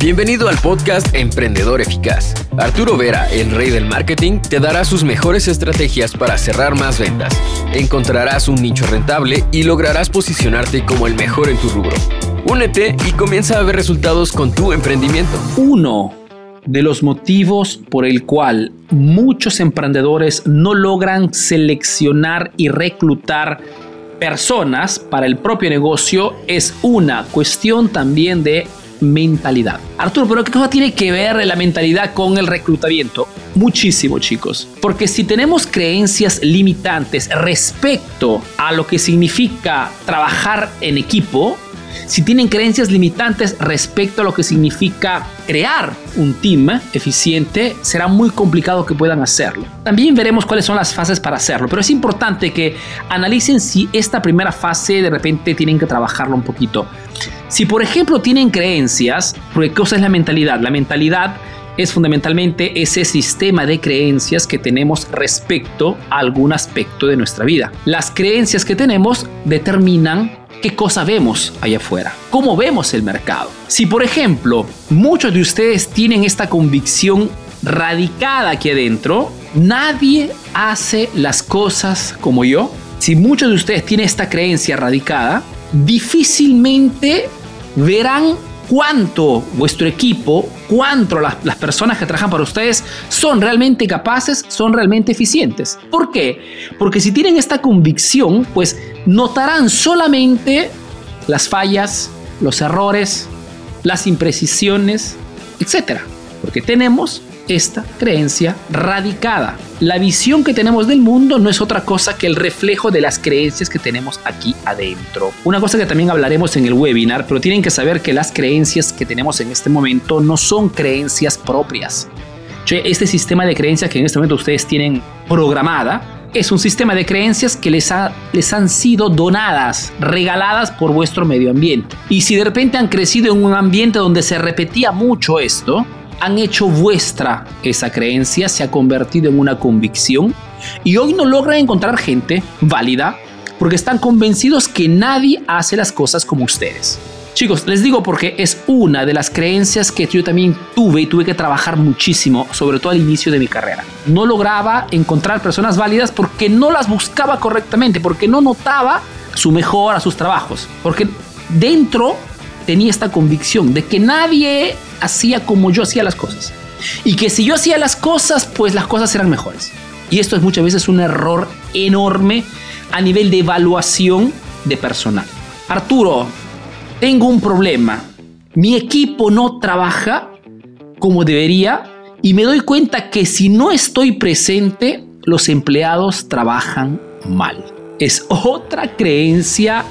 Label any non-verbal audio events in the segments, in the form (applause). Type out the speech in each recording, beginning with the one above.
Bienvenido al podcast Emprendedor Eficaz. Arturo Vera, el rey del marketing, te dará sus mejores estrategias para cerrar más ventas. Encontrarás un nicho rentable y lograrás posicionarte como el mejor en tu rubro. Únete y comienza a ver resultados con tu emprendimiento. Uno de los motivos por el cual muchos emprendedores no logran seleccionar y reclutar personas para el propio negocio es una cuestión también de mentalidad. Arturo, pero ¿qué cosa tiene que ver la mentalidad con el reclutamiento? Muchísimo, chicos. Porque si tenemos creencias limitantes respecto a lo que significa trabajar en equipo, si tienen creencias limitantes respecto a lo que significa crear un team eficiente, será muy complicado que puedan hacerlo. También veremos cuáles son las fases para hacerlo, pero es importante que analicen si esta primera fase de repente tienen que trabajarlo un poquito. Si por ejemplo tienen creencias, porque cosa es la mentalidad? La mentalidad es fundamentalmente ese sistema de creencias que tenemos respecto a algún aspecto de nuestra vida. Las creencias que tenemos determinan qué cosa vemos allá afuera, cómo vemos el mercado. Si por ejemplo muchos de ustedes tienen esta convicción radicada aquí adentro, nadie hace las cosas como yo. Si muchos de ustedes tienen esta creencia radicada, difícilmente verán cuánto vuestro equipo, cuánto las, las, personas que trabajan para ustedes son realmente capaces, son realmente eficientes. ¿Por qué? Porque si tienen esta convicción, pues notarán solamente las fallas, los errores, las imprecisiones, etc. Porque tenemos esta creencia radicada. La visión que tenemos del mundo no es otra cosa que el reflejo de las creencias que tenemos aquí adentro. Una cosa que también hablaremos en el webinar, pero tienen que saber que las creencias que tenemos en este momento no son creencias propias. Este sistema de creencias que en este momento ustedes tienen programada es un sistema de creencias que les, ha, les han sido donadas, regaladas por vuestro medio ambiente. Y si de repente han crecido en un ambiente donde se repetía mucho esto, han hecho vuestra esa creencia, se ha convertido en una convicción y hoy no logran encontrar gente válida porque están convencidos que nadie hace las cosas como ustedes. Chicos, les digo porque es una de las creencias que yo también tuve y tuve que trabajar muchísimo, sobre todo al inicio de mi carrera. No lograba encontrar personas válidas porque no las buscaba correctamente, porque no notaba su mejor a sus trabajos, porque dentro tenía esta convicción de que nadie hacía como yo hacía las cosas. Y que si yo hacía las cosas, pues las cosas eran mejores. Y esto es muchas veces un error enorme a nivel de evaluación de personal. Arturo, tengo un problema. Mi equipo no trabaja como debería y me doy cuenta que si no estoy presente, los empleados trabajan mal. Es otra creencia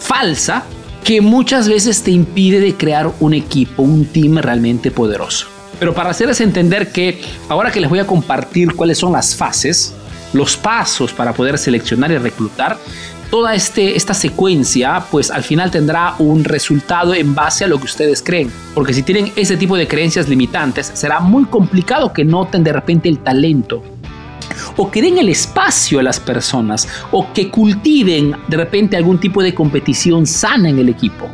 falsa que muchas veces te impide de crear un equipo, un team realmente poderoso. Pero para hacerles entender que ahora que les voy a compartir cuáles son las fases, los pasos para poder seleccionar y reclutar, toda este, esta secuencia, pues al final tendrá un resultado en base a lo que ustedes creen. Porque si tienen ese tipo de creencias limitantes, será muy complicado que noten de repente el talento o que den el espacio a las personas o que cultiven de repente algún tipo de competición sana en el equipo.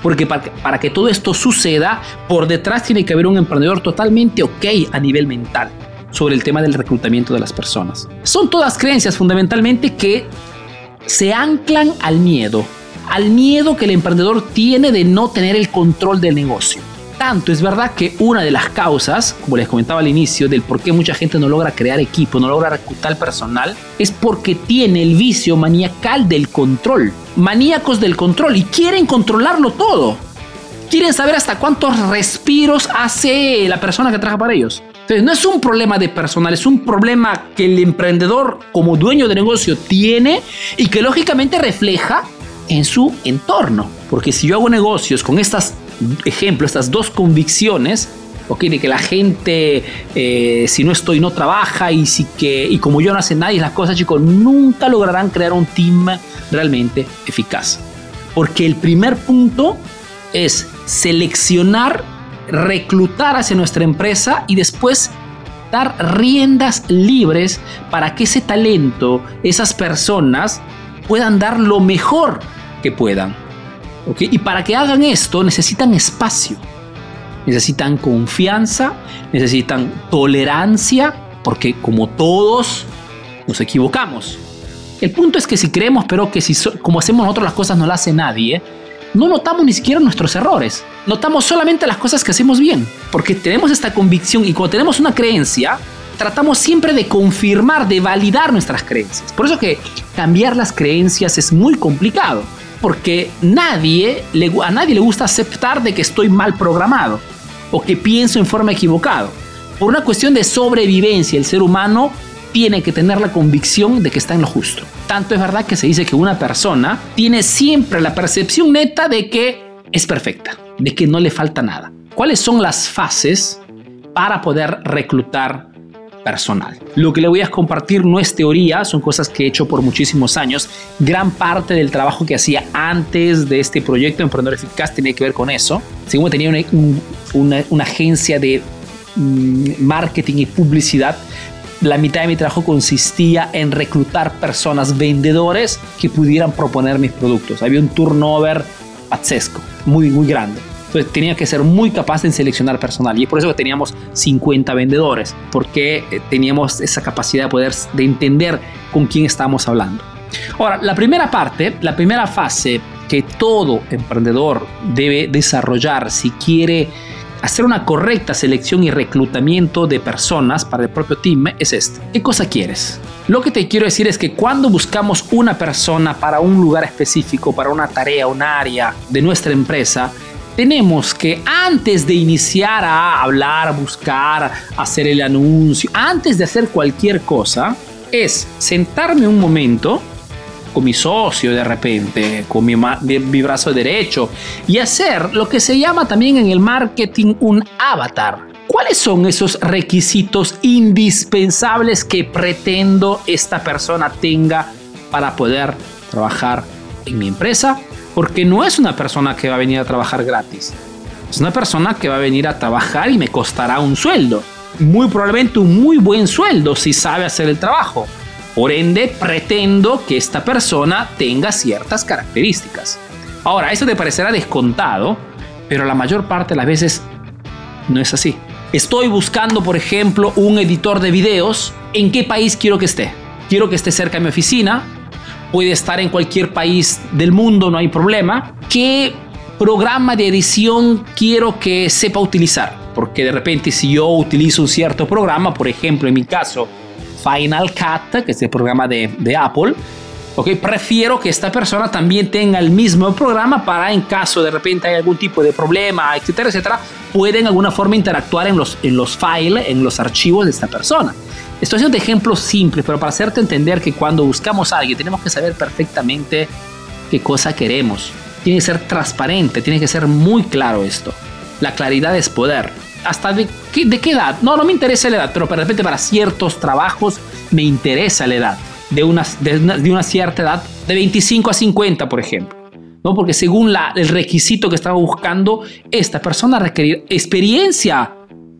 Porque para, que todo esto suceda, por detrás tiene que haber un emprendedor totalmente ok a nivel mental sobre el tema del reclutamiento de las personas. Son todas creencias fundamentalmente que se anclan al miedo, al miedo que el emprendedor tiene de no tener el control del negocio tanto es verdad que una de las causas, como les comentaba al inicio, del por qué mucha gente no logra crear equipo, no logra reclutar personal, es porque tiene el vicio maniacal del control. Maníacos del control y quieren controlarlo todo. Quieren saber hasta cuántos respiros hace la persona que trabaja para ellos. Entonces, no es un problema de personal, es un problema que el emprendedor como dueño de negocio tiene y que lógicamente refleja en su entorno. Porque si yo hago negocios con estas ejemplo, estas dos convicciones, okay, de que la gente, eh, si no estoy, no trabaja y, si que, y como yo no hace nadie las cosas, chicos, nunca lograrán crear un team realmente eficaz. Porque el primer punto es seleccionar, reclutar hacia nuestra empresa y después dar riendas libres para que ese talento, esas personas, puedan dar lo mejor que puedan. Y para que hagan esto necesitan espacio. necesitan confianza, necesitan tolerancia, porque como todos nos equivocamos. El punto es que si creemos, pero que si como hacemos nosotros las cosas no las hace nadie, no notamos ni siquiera nuestros errores. Notamos solamente las cosas que hacemos bien, porque tenemos esta convicción y cuando tenemos una creencia, tratamos siempre de confirmar, de validar nuestras creencias. Por eso que cambiar las creencias es muy complicado, porque a nadie le gusta aceptar de que estoy mal programado o que pienso en forma equivocada. Por una cuestión de sobrevivencia, el ser humano tiene que tener la convicción de que está en lo justo. Tanto es verdad que se dice que una persona tiene siempre la percepción neta de que es perfecta, de que no le falta nada. ¿Cuáles son las fases para poder reclutar personal? Lo que le voy a compartir no es teoría, son cosas que he hecho por muchísimos años. Gran parte del trabajo que hacía antes de este proyecto Emprendedor Eficaz tenía que ver con eso. Según tenía una, agencia de mm, marketing y publicidad, la mitad de mi trabajo consistía en reclutar personas, vendedores que pudieran proponer mis productos. Había un turnover pazzesco, muy, muy grande. Entonces tenía que ser muy capaz de seleccionar personal y es por eso que teníamos 50 vendedores, porque eh, teníamos esa capacidad de poder de entender con quién estábamos hablando. Ahora, la primera parte, la primera fase que todo emprendedor debe desarrollar si quiere hacer una correcta selección y reclutamiento de personas para el propio team es este. ¿Qué cosa quieres? Lo que te quiero decir es que cuando buscamos una persona para un lugar específico, para una tarea, un área de nuestra empresa, tenemos que antes de iniciar a hablar, buscar, hacer el anuncio, antes de hacer cualquier cosa, es sentarme un momento con mi socio de repente, con mi, mi, brazo derecho y hacer lo que se llama también en el marketing un avatar. ¿Cuáles son esos requisitos indispensables que pretendo esta persona tenga para poder trabajar en mi empresa? Porque no es una persona que va a venir a trabajar gratis. Es una persona que va a venir a trabajar y me costará un sueldo. Muy probablemente un muy buen sueldo si sabe hacer el trajo. Por ende, pretendo que esta persona tenga ciertas características. Ahora, eso te parecerá descontado, pero la mayor parte de las veces no es así. Estoy buscando, por ejemplo, un editor de videos. ¿En qué país quiero que esté? Quiero que esté cerca de mi oficina. Puede estar en cualquier país del mundo, no hay problema. ¿Qué programa de edición quiero que sepa utilizar? Porque de repente si yo utilizo un cierto programa, por ejemplo, en mi caso, Final Cut, que es el programa de, Apple, Okay, prefiero que esta persona también tenga el mismo programa para en caso de repente hay algún tipo de problema, etcétera, etcétera, pueden de alguna forma interactuar en los, en los files, en los archivos de esta persona. Estoy haciendo ejemplos simples, pero para hacerte entender que cuando buscamos a alguien tenemos que saber perfectamente qué cosa queremos. Tiene que ser transparente, tiene que ser muy claro esto. La claridad es poder hasta de qué, de edad. No, no me interesa la edad, pero de repente para ciertos trabajos me interesa la edad. De una, de una, cierta edad, de 25 a 50, por ejemplo. ¿no? Porque según el requisito que estaba buscando, esta persona requerir experiencia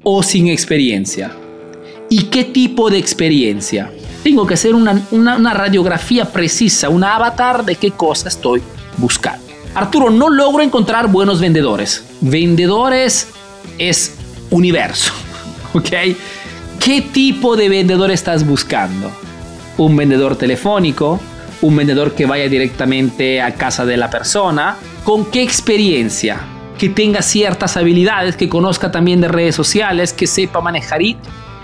o sin experiencia. ¿Y qué tipo de experiencia? Tengo que hacer una, una, una radiografía precisa, un avatar de qué cosa estoy buscando. Arturo, no logro encontrar buenos vendedores. Vendedores es universo. (laughs) ¿Ok? ¿Qué tipo de vendedor estás buscando? ¿Un vendedor telefónico? ¿Un vendedor que vaya directamente a casa de la persona? ¿Con qué experiencia? Que tenga ciertas habilidades, que conozca también de redes sociales, que sepa manejar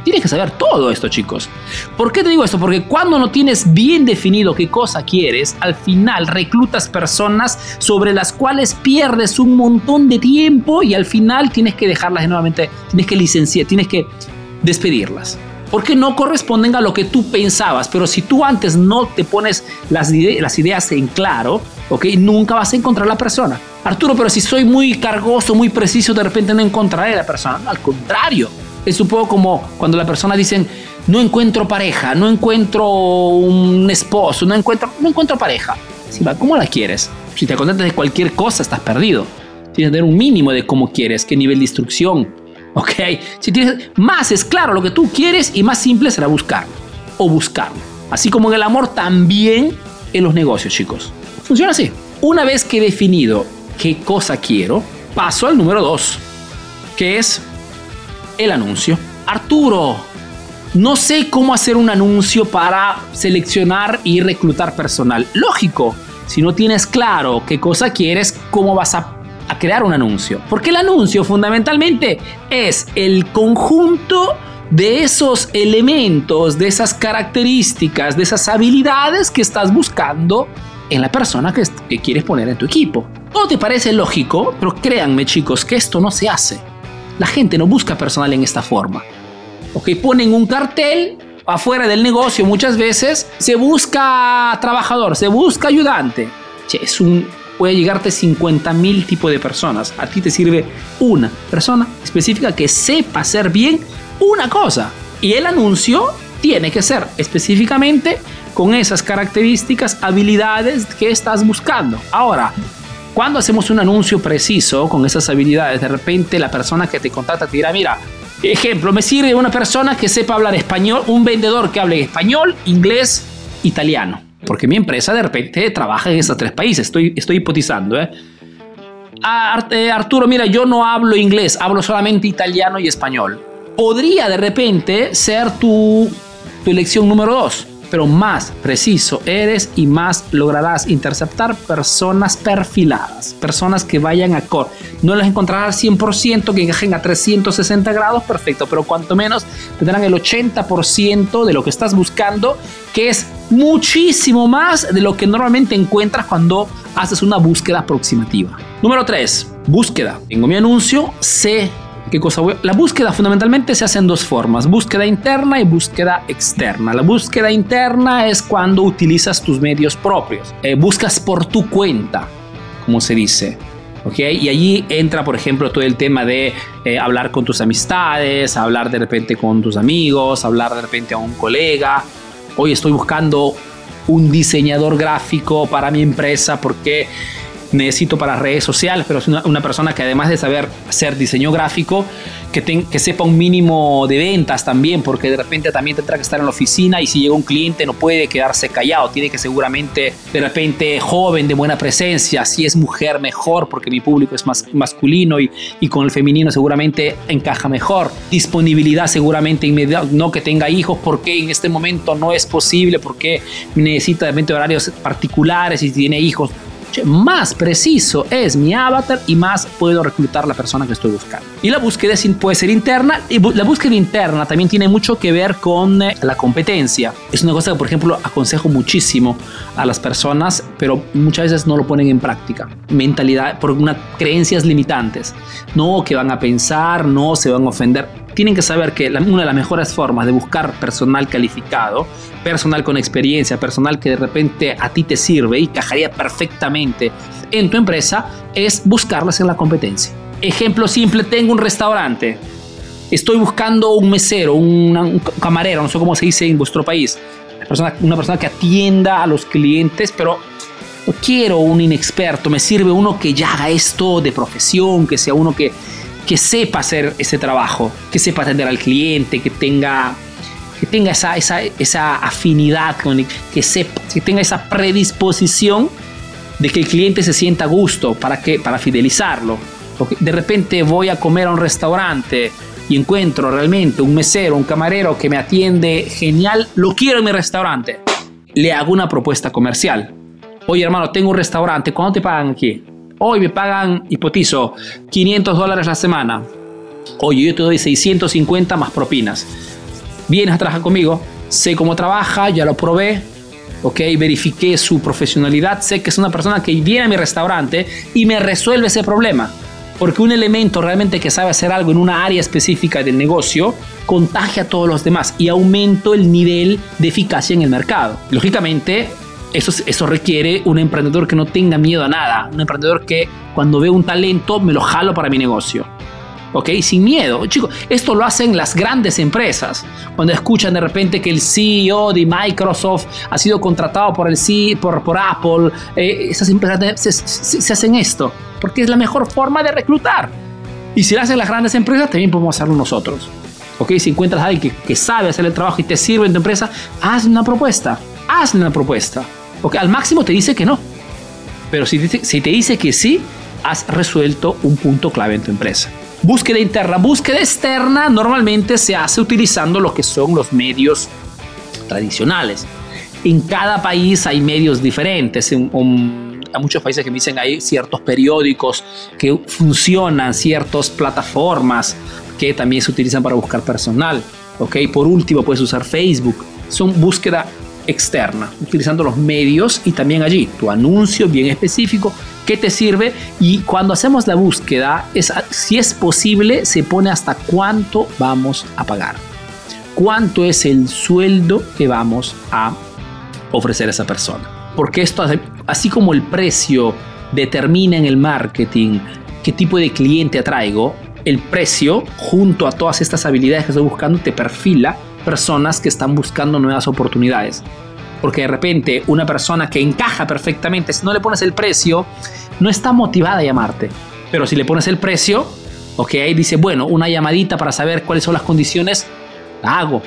Tienes que saber todo esto, chicos. ¿Por qué te digo esto? Porque cuando no tienes bien definido qué cosa quieres, al final reclutas personas sobre las cuales pierdes un montón de tiempo y al final tienes que dejarlas nuevamente, tienes que licenciar, tienes que despedirlas. Porque no corresponden a lo que tú pensabas, pero si tú antes no te pones las, las ideas en claro, ¿ok? Nunca vas a encontrar la persona. Arturo, pero si soy muy cargoso, muy preciso, de repente no encontraré a la persona. Al contrario, es un como cuando la persona dice, no encuentro pareja, no encuentro un esposo, no encuentro, no encuentro pareja. Va, ¿cómo la quieres? Si te contentas de cualquier cosa, estás perdido. Tienes que tener un mínimo de cómo quieres, qué nivel de instrucción. ¿Ok? Si tienes más es claro lo que tú quieres y más simple será buscarlo o buscarlo. Así como en el amor, también en los negocios, chicos. Funciona así. Una vez que he definido qué cosa quiero, paso al número dos que es el anuncio. Arturo, no sé cómo hacer un anuncio para seleccionar y reclutar personal. Lógico, si no tienes claro qué cosa quieres, ¿cómo vas a, crear un anuncio? Porque el anuncio fundamentalmente es el conjunto de esos elementos, de esas características, de esas habilidades que estás buscando en la persona que, que quieres poner en tu equipo. ¿O te parece lógico? Pero créanme chicos que esto no se hace. La gente no busca personal en esta forma. Ok, ponen un cartel afuera del negocio muchas veces, se busca trabajador, se busca ayudante. Che, es un, puede llegarte 50 mil tipos de personas. A ti te sirve una persona específica que sepa hacer bien una cosa. Y el anuncio tiene que ser específicamente con esas características, habilidades que estás buscando. Ahora, cuando hacemos un anuncio preciso con esas habilidades, de repente la persona que te contrata te dirá, mira, ejemplo, me sirve una persona que sepa hablar español, un vendedor que hable español, inglés, italiano. Porque mi empresa de repente trabaja en esos tres países, estoy, estoy hipotizando. ¿eh? eh Arturo, mira, yo no hablo inglés, hablo solamente italiano y español podría de repente ser tu, tu elección número dos. Pero más preciso eres y más lograrás interceptar personas perfiladas, personas que vayan a core. No las encontrarás 100% que encajen a 360 grados, perfecto, pero cuanto menos tendrán el 80% de lo que estás buscando, que es muchísimo más de lo que normalmente encuentras cuando haces una búsqueda aproximativa. Número 3. Búsqueda. Tengo mi anuncio, sé ¿Qué cosa? La búsqueda fundamentalmente se hace en dos formas, búsqueda interna y búsqueda externa. La búsqueda interna es cuando utilizas tus medios propios, eh, buscas por tu cuenta, como se dice. ¿Okay? Y allí entra, por ejemplo, todo el tema de eh, hablar con tus amistades, hablar de repente con tus amigos, hablar de repente a un colega. Hoy estoy buscando un diseñador gráfico para mi empresa porque necesito para redes sociales, pero es una, persona que además de saber hacer diseño gráfico, que, que sepa un mínimo de ventas también, porque de repente también tendrá que estar en la oficina y si llega un cliente no puede quedarse callado, tiene que seguramente de repente joven, de buena presencia, si es mujer mejor, porque mi público es más masculino y, y con el femenino seguramente encaja mejor. Disponibilidad seguramente inmediata, no que tenga hijos, porque en este momento no es posible, porque necesita de repente horarios particulares y tiene hijos más preciso es mi avatar y más puedo reclutar la persona que estoy buscando. Y la búsqueda puede ser interna y la búsqueda interna también tiene mucho que ver con eh, la competencia. Es una cosa que, por ejemplo, aconsejo muchísimo a las personas, pero muchas veces no lo ponen en práctica. Mentalidad por unas creencias limitantes. No, que van a pensar, no, se van a ofender tienen que saber que una de las mejores formas de buscar personal calificado, personal con experiencia, personal que de repente a ti te sirve y cajaría perfectamente en tu empresa, es buscarlas en la competencia. Ejemplo simple, tengo un restaurante, estoy buscando un mesero, un camarero, no sé cómo se dice en vuestro país, una persona, una persona que atienda a los clientes, pero quiero un inexperto, me sirve uno que ya haga esto de profesión, que sea uno que que sepa hacer ese trabajo, que sepa atender al cliente, que tenga, que tenga esa, esa, esa afinidad, que, sepa, que tenga esa predisposición de que el cliente se sienta a gusto para, que, para fidelizarlo. De repente voy a comer a un restaurante y encuentro realmente un mesero, un camarero que me atiende genial, lo quiero en mi restaurante. Le hago una propuesta comercial. Oye hermano, tengo un restaurante, ¿cuándo te pagan aquí? Hoy me pagan, hipotizo, 500 dólares la semana. Oye, yo te doy 650 más propinas. Vienes a trabajar conmigo, sé cómo trabaja, ya lo probé, ok, verifiqué su profesionalidad, sé que es una persona que viene a mi restaurante y me resuelve ese problema. Porque un elemento realmente que sabe hacer algo en una área específica del negocio contagia a todos los demás y aumento el nivel de eficacia en el mercado. Lógicamente, eso, eso requiere un emprendedor que no tenga miedo a nada, un emprendedor que cuando ve un talento me lo jalo para mi negocio. ¿ok? Sin miedo. Chicos, esto lo hacen las grandes empresas. Cuando escuchan de repente que el CEO de Microsoft ha sido contratado por, el por, por Apple, eh, esas empresas se, hacen esto, porque es la mejor forma de reclutar. Y si lo hacen las grandes empresas, también podemos hacerlo nosotros. ¿ok? Si encuentras a alguien que, que sabe hacer el trabajo y te sirve en tu empresa, haz una propuesta. Haz una propuesta. Porque al máximo te dice que no. Pero si, si te dice que sí, has resuelto un punto clave en tu empresa. Búsqueda interna. Búsqueda externa normalmente se hace utilizando lo que son los medios tradicionales. En cada país hay medios diferentes. En, muchos países que me dicen hay ciertos periódicos que funcionan, ciertas plataformas que también se utilizan para buscar personal. ¿ok? Por último, puedes usar Facebook. Son búsqueda externa, utilizando los medios y también allí tu anuncio bien específico que te sirve y cuando hacemos la búsqueda, es, si es posible, se pone hasta cuánto vamos a pagar. Cuánto es el sueldo que vamos a ofrecer a esa persona. Porque esto, así como el precio determina en el marketing qué tipo de cliente atraigo, el precio, junto a todas estas habilidades que estoy buscando, te perfila personas que están buscando nuevas oportunidades. Porque de repente una persona que encaja perfectamente, si no le pones el precio, no está motivada a llamarte. Pero si le pones el precio, ok, dice, bueno, una llamadita para saber cuáles son las condiciones, la hago.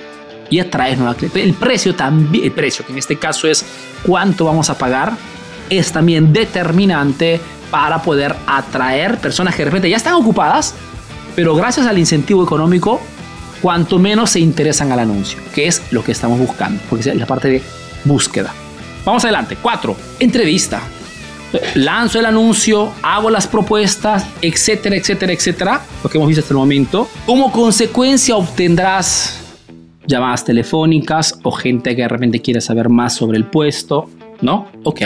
Y atraes nueva cliente. El precio también, el precio, que en este caso es cuánto vamos a pagar, es también determinante para poder atraer personas que de repente ya están ocupadas, pero gracias al incentivo económico cuanto menos se interesan al anuncio, que es lo que estamos buscando, porque es la parte de búsqueda. Vamos adelante. Cuatro, entrevista. Lanzo el anuncio, hago las propuestas, etcétera, etcétera, etcétera, lo que hemos visto hasta el momento. Como consecuencia obtendrás llamadas telefónicas o gente que de repente quiere saber más sobre el puesto, ¿no? Ok.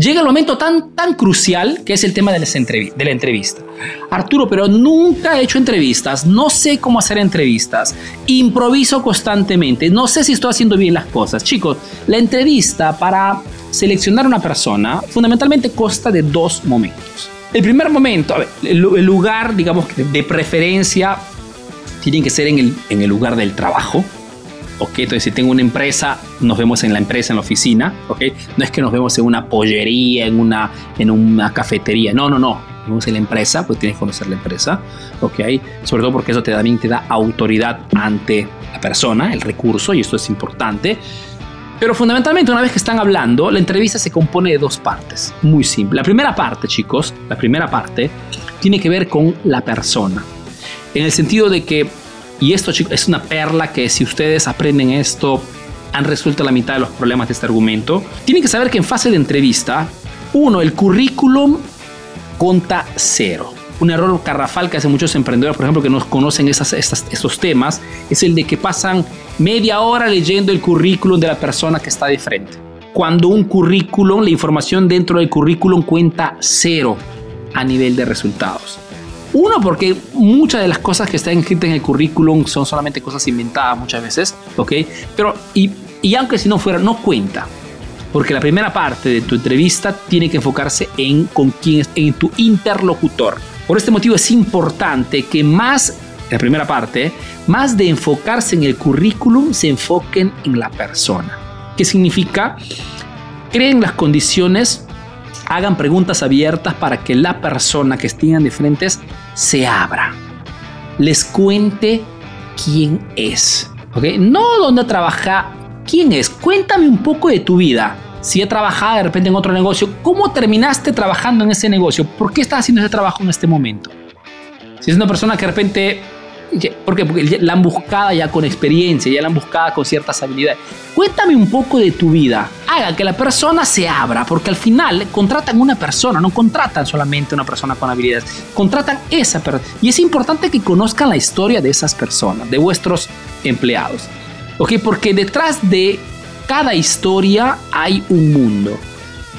Llega el momento tan, tan crucial que es el tema de, la entrevista. Arturo, pero nunca he hecho entrevistas, no sé cómo hacer entrevistas, improviso constantemente, no sé si estoy haciendo bien las cosas. Chicos, la entrevista para seleccionar una persona fundamentalmente consta de dos momentos. El primer momento, el, lugar, digamos, de preferencia tiene que ser en el, en el lugar del trabajo ¿ok? Entonces, si tengo una empresa, nos vemos en la empresa, en la oficina, ¿ok? No es que nos vemos en una pollería, en una, en una cafetería, no, no, no. Nos vemos en la empresa, pues tienes que conocer la empresa, ¿ok? Sobre todo porque eso te, también te da autoridad ante la persona, el recurso, y esto es importante. Pero fundamentalmente, una vez que están hablando, la entrevista se compone de dos partes. Muy simple. La primera parte, chicos, la primera parte tiene que ver con la persona. En el sentido de que y esto, chicos, es una perla que si ustedes aprenden esto, han resuelto la mitad de los problemas de este argumento. Tienen que saber que en fase de entrevista, uno, el currículum conta cero. Un error carrafal que hace muchos emprendedores, por ejemplo, que no conocen estos temas, es el de que pasan media hora leyendo el currículum de la persona que está de frente. Cuando un currículum, la información dentro del currículum cuenta cero a nivel de resultados. Uno, porque muchas de las cosas que están escritas en el currículum son solamente cosas inventadas muchas veces, ¿ok? Pero, y, y aunque si no fuera, no cuenta. Porque la primera parte de tu entrevista tiene que enfocarse en con quién es, en tu interlocutor. Por este motivo es importante que más, la primera parte, más de enfocarse en el currículum, se enfoquen en la persona. ¿Qué significa? Creen las condiciones hagan preguntas abiertas para que la persona que estén de frente se abra, les cuente quién es, ¿ok? No dónde trabaja, quién es. Cuéntame un poco de tu vida. Si he trabajado de repente en otro negocio, ¿cómo terminaste trabajando en ese negocio? ¿Por qué estás haciendo ese trabajo en este momento? Si es una persona que de repente ¿Por qué? Porque la han buscado ya con experiencia, ya la han buscado con ciertas habilidades. Cuéntame un poco de tu vida. Haga que la persona se abra, porque al final contratan una persona, no contratan solamente una persona con habilidades, contratan esa persona. Y es importante que conozcan la historia de esas personas, de vuestros empleados. ¿Ok? Porque detrás de cada historia hay un mundo.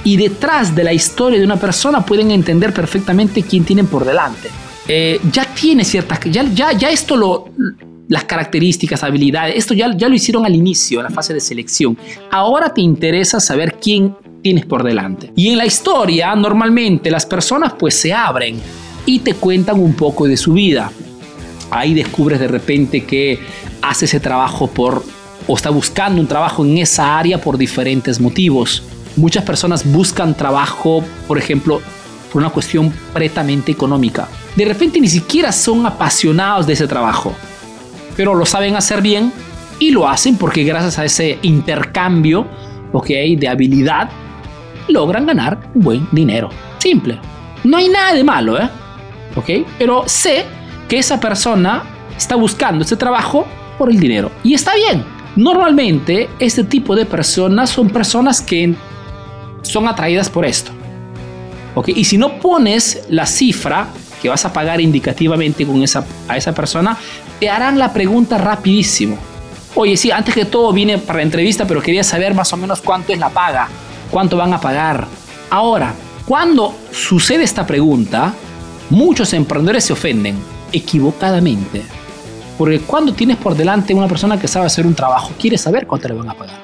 Y detrás de la historia de una persona pueden entender perfectamente quién tienen por delante. Eh, ya tiene ciertas, ya, ya, ya esto lo, las características, habilidades, esto ya, ya lo hicieron al inicio, en la fase de selección. Ahora te interesa saber quién tienes por delante. Y en la historia, normalmente las personas pues se abren y te cuentan un poco de su vida. Ahí descubres de repente que hace ese trabajo por o está buscando un trabajo en esa área por diferentes motivos. Muchas personas buscan trabajo, por ejemplo, por una cuestión pretamente económica de repente ni siquiera son apasionados de ese trabajo, pero lo saben hacer bien y lo hacen porque gracias a ese intercambio okay, de habilidad logran ganar buen dinero. Simple. No hay nada de malo, ¿eh? ¿Ok? Pero sé que esa persona está buscando ese trabajo por el dinero. Y está bien. Normalmente este tipo de personas son personas que son atraídas por esto. ¿Okay? Y si no pones la cifra que vas a pagar indicativamente con esa, a esa persona, te harán la pregunta rapidísimo. Oye, sí, antes que todo vine para entrevista, pero quería saber más o menos cuánto es la paga, cuánto van a pagar. Ahora, cuando sucede esta pregunta, muchos emprendedores se ofenden equivocadamente. Porque cuando tienes por delante una persona que sabe hacer un trabajo, quiere saber cuánto le van a pagar.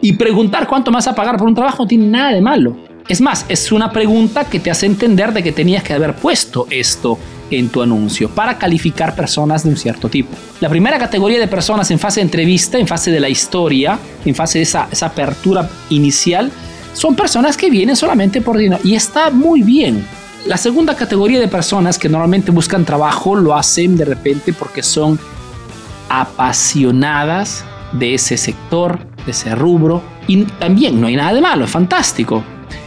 Y preguntar cuánto vas a pagar por un trabajo no tiene nada de malo. Es más, es una pregunta que te hace entender de que tenías que haber puesto esto en tu anuncio para calificar personas de un cierto tipo. La primera categoría de personas en fase de entrevista, en fase de la historia, en fase de esa, apertura inicial, son personas que vienen solamente por dinero y está muy bien. La segunda categoría de personas que normalmente buscan trabajo lo hacen de repente porque son apasionadas de ese sector, de ese rubro. Y también no hay nada de malo, es fantástico.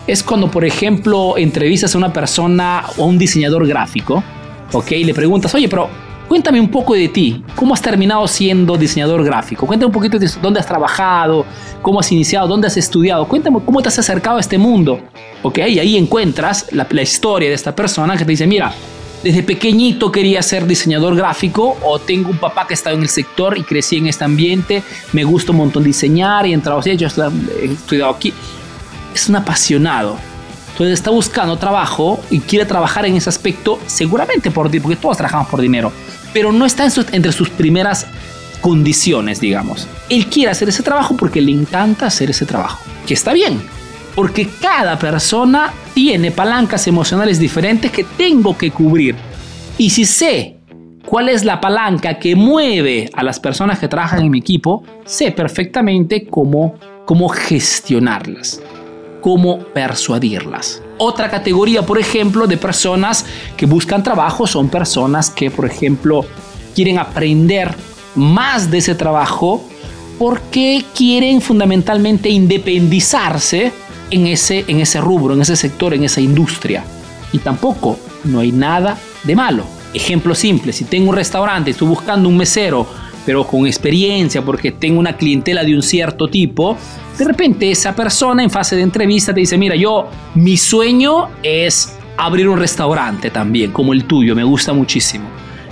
Es cuando, por ejemplo, entrevistas a una persona o a un diseñador gráfico, ¿ok? Y le preguntas, oye, pero cuéntame un poco de ti. ¿Cómo has terminado siendo diseñador gráfico? Cuéntame un poquito de dónde has trabajado, cómo has iniciado, dónde has estudiado. Cuéntame cómo te has acercado a este mundo. ¿Ok? Y ahí encuentras la, historia de esta persona que te dice, mira, desde pequeñito quería ser diseñador gráfico o tengo un papá que estaba en el sector y crecí en este ambiente, me gusta un montón diseñar y he entrado, he estudiado aquí. Es un apasionado. Entonces está buscando trabajo y quiere trabajar en ese aspecto seguramente por ti, porque todos trabajamos por dinero, pero no está entre sus primeras condiciones, digamos. Él quiere hacer ese trabajo porque le encanta hacer ese trabajo, que está bien, porque cada persona tiene palancas emocionales diferentes que tengo que cubrir. Y si sé cuál es la palanca que mueve a las personas que trabajan en mi equipo, sé perfectamente cómo, cómo gestionarlas, cómo persuadirlas. Otra categoría, por ejemplo, de personas que buscan trabajo son personas que, por ejemplo, quieren aprender más de ese trabajo porque quieren fundamentalmente independizarse en ese, en ese rubro, en ese sector, en esa industria. Y tampoco no hay nada de malo. Ejemplo simple, si tengo un restaurante, estoy buscando un mesero, pero con experiencia, porque tengo una clientela de un cierto tipo, de repente esa persona en fase de entrevista te dice, mira, yo, mi sueño es abrir un restaurante también, como el tuyo, me gusta muchísimo.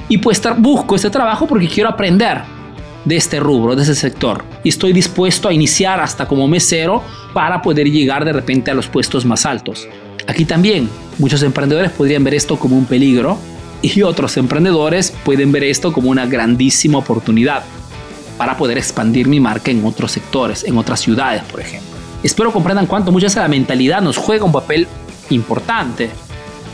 Y pues busco este trabajo porque quiero aprender de este rubro, de ese sector. Y estoy dispuesto a iniciar hasta como mesero para poder llegar de repente a los puestos más altos. Aquí también muchos emprendedores podrían ver esto como un peligro y otros emprendedores pueden ver esto como una grandísima oportunidad para poder expandir mi marca en otros sectores, en otras ciudades, por ejemplo. Espero comprendan cuánto muchas veces la mentalidad nos juega un papel importante.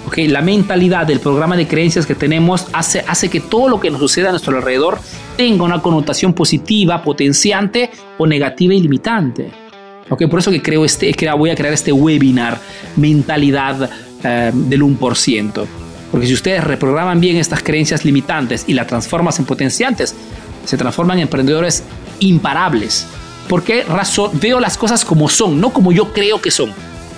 Okay, la mentalidad del programa de creencias que tenemos hace, hace que todo lo que nos suceda a nuestro alrededor tenga una connotación positiva, potenciante o negativa y limitante. Okay, por eso que creo este, que voy a crear este webinar, mentalidad eh, del 1%. Porque si ustedes reprograman bien estas creencias limitantes y las transforman en potenciantes, se transforman en emprendedores imparables. Porque razón, veo las cosas como son, no como yo creo que son.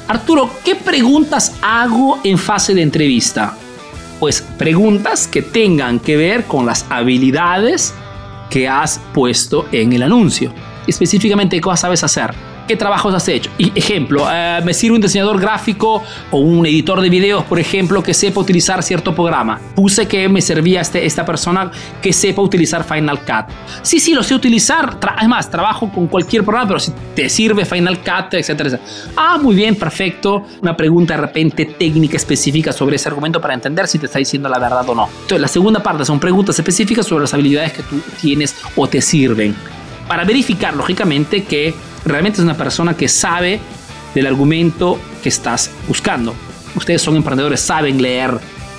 Arturo, ¿qué preguntas hago en fase de entrevista? Pues preguntas que tengan que ver con las habilidades que has puesto en el anuncio. Específicamente, ¿qué sabes hacer? ¿Qué trabajos has hecho? Y, ejemplo, eh, me sirve un diseñador gráfico o un editor de videos, por ejemplo, que sepa utilizar cierto programa. Puse que me servía este, esta persona que sepa utilizar Final Cut. Sí, sí, lo sé utilizar. Además, trabajo con cualquier programa, pero si te sirve Final Cut, etcétera, etcétera. Ah, muy bien, perfecto. Una pregunta de repente técnica específica sobre ese argumento para entender si te está diciendo la verdad o no. Entonces, la segunda parte son preguntas específicas sobre las habilidades que tú tienes o te sirven. Para verificar, lógicamente, que realmente es una persona que sabe del argumento que estás buscando. Ustedes son emprendedores, saben leer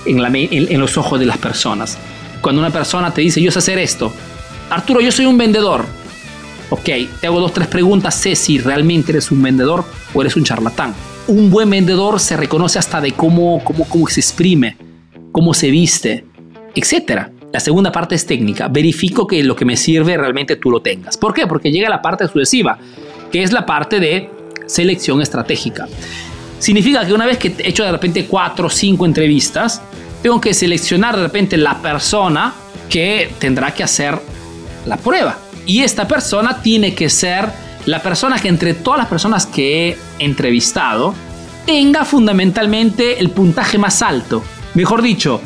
en, la, en, los ojos de las personas. Cuando una persona te dice, yo sé hacer esto, Arturo, yo soy un vendedor. Ok, te hago dos, tres preguntas, sé si realmente eres un vendedor o eres un charlatán. Un buen vendedor se reconoce hasta de cómo, cómo, cómo se exprime, cómo se viste, etc. La segunda parte es técnica. Verifico que lo que me sirve realmente tú lo tengas. ¿Por qué? Porque llega la parte sucesiva que es la parte de selección estratégica. Significa que una vez que he hecho de repente cuatro o cinco entrevistas, tengo que seleccionar de repente la persona que tendrá que hacer la prueba. Y esta persona tiene que ser la persona que entre todas las personas que he entrevistado tenga fundamentalmente el puntaje más alto. Mejor dicho,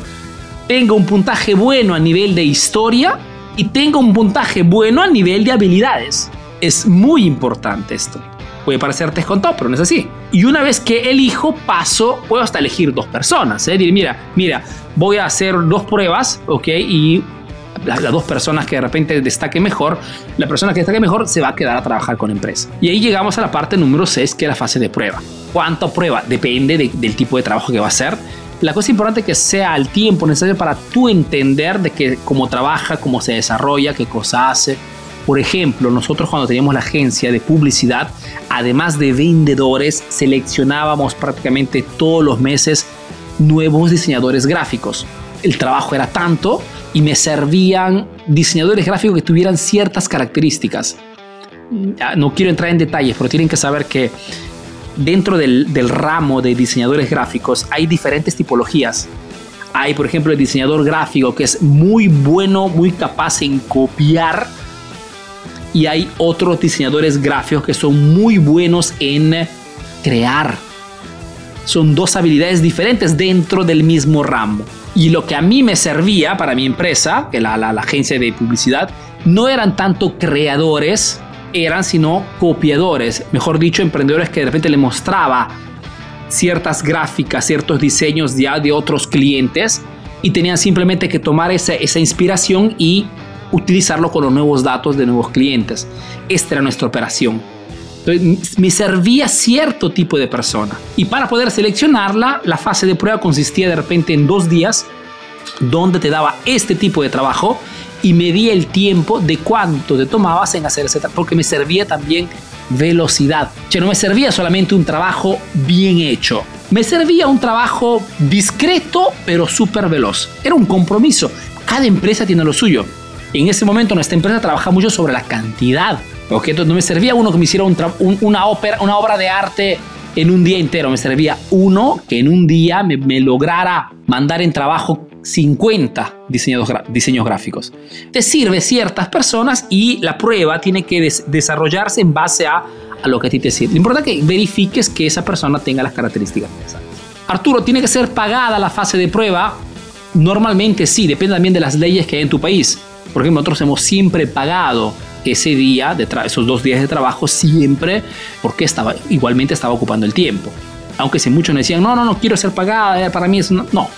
tenga un puntaje bueno a nivel de historia y tenga un puntaje bueno a nivel de habilidades. Es muy importante esto. Puede parecerte escontado, pero no es así. Y una vez que elijo, paso, puedo hasta elegir dos personas. ¿eh? mira, mira, voy a hacer dos pruebas, ¿ok? Y las, dos personas que de repente destaque mejor, la persona que destaque mejor se va a quedar a trabajar con empresa. Y ahí llegamos a la parte número 6, que es la fase de prueba. ¿Cuánto prueba? Depende del tipo de trabajo que va a hacer. La cosa importante es que sea el tiempo necesario para tú entender de que cómo trabaja, cómo se desarrolla, qué cosa hace. Por ejemplo, nosotros cuando teníamos la agencia de publicidad, además de vendedores, seleccionábamos prácticamente todos los meses nuevos diseñadores gráficos. El trabajo era tanto y me servían diseñadores gráficos que tuvieran ciertas características. No quiero entrar en detalles, pero tienen que saber que dentro del, ramo de diseñadores gráficos hay diferentes tipologías. Hay, por ejemplo, el diseñador gráfico que es muy bueno, muy capaz en copiar. Y hay otros diseñadores gráficos que son muy buenos en crear. Son dos habilidades diferentes dentro del mismo ramo. Y lo que a mí me servía para mi empresa, que la, la, agencia de publicidad, no eran tanto creadores, eran sino copiadores, mejor dicho, emprendedores que de repente le mostraba ciertas gráficas, ciertos diseños ya de otros clientes y tenían simplemente que tomar esa inspiración y utilizarlo con los nuevos datos de nuevos clientes. Esta era nuestra operación. Me servía cierto tipo de persona. Y para poder seleccionarla, la fase de prueba consistía de repente en dos días donde te daba este tipo de trabajo y medía el tiempo de cuánto te tomabas en hacer ese porque me servía también velocidad. Que no me servía solamente un trabajo bien hecho, me servía un trabajo discreto pero súper veloz. Era un compromiso. Cada empresa tiene lo suyo. En ese momento nuestra empresa trabaja mucho sobre la cantidad. ¿ok? Entonces no me servía uno que me hiciera una, ópera, una obra de arte en un día entero. Me servía uno que en un día me, me lograra mandar en trabajo 50 diseños, diseños gráficos. Te sirve ciertas personas y la prueba tiene que desarrollarse en base a, a, lo que a ti te sirve. Lo importante es que verifiques que esa persona tenga las características necesarias. Arturo, ¿tiene que ser pagada la fase de prueba? Normalmente sí, depende también de las leyes que hay en tu país. Por ejemplo, nosotros hemos siempre pagado ese día, esos dos días de trabajo, siempre porque estaba, igualmente estaba ocupando el tiempo. Aunque si muchos me decían, no, no, no quiero ser pagada, eh, para mí es no, no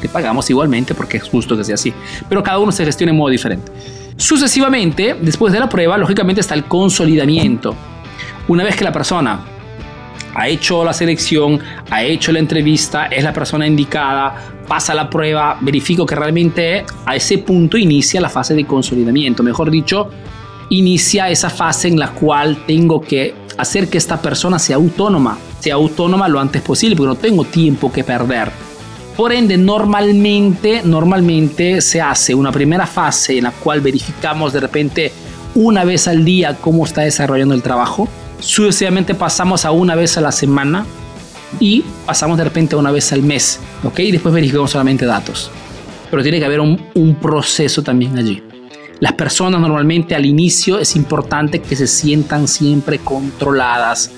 te pagamos igualmente porque es justo que sea así. Pero cada uno se gestiona en modo diferente. Sucesivamente, después de la prueba, lógicamente está el consolidamiento. Una vez que la persona ha hecho la selección, ha hecho la entrevista, es la persona indicada, pasa la prueba, verifico que realmente a ese punto inicia la fase de consolidamiento. Mejor dicho, inicia esa fase en la cual tengo que hacer que esta persona sea autónoma, sea autónoma lo antes posible, porque no tengo tiempo que perder. Por ende, normalmente, normalmente se hace una primera fase en la cual verificamos de repente una vez al día cómo está desarrollando el trabajo. Sucesivamente pasamos a una vez a la semana y pasamos de repente a una vez al mes. ¿ok? Y después verificamos solamente datos. Pero tiene que haber un, un proceso también allí. Las personas normalmente al inicio es importante que se sientan siempre controladas.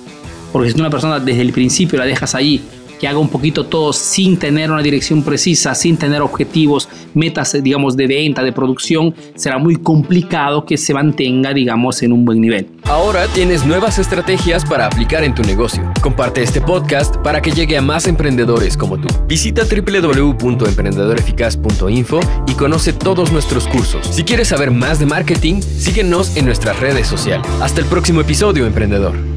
Porque si una persona desde el principio la dejas ahí que haga un poquito todo sin tener una dirección precisa, sin tener objetivos, metas, digamos, de venta, de producción, será muy complicado que se mantenga, digamos, en un buen nivel. Ahora tienes nuevas estrategias para aplicar en tu negocio. Comparte este podcast para que llegue a más emprendedores como tú. Visita www.emprendedoreficaz.info y conoce todos nuestros cursos. Si quieres saber más de marketing, síguenos en nuestras redes sociales. Hasta el próximo episodio, emprendedor.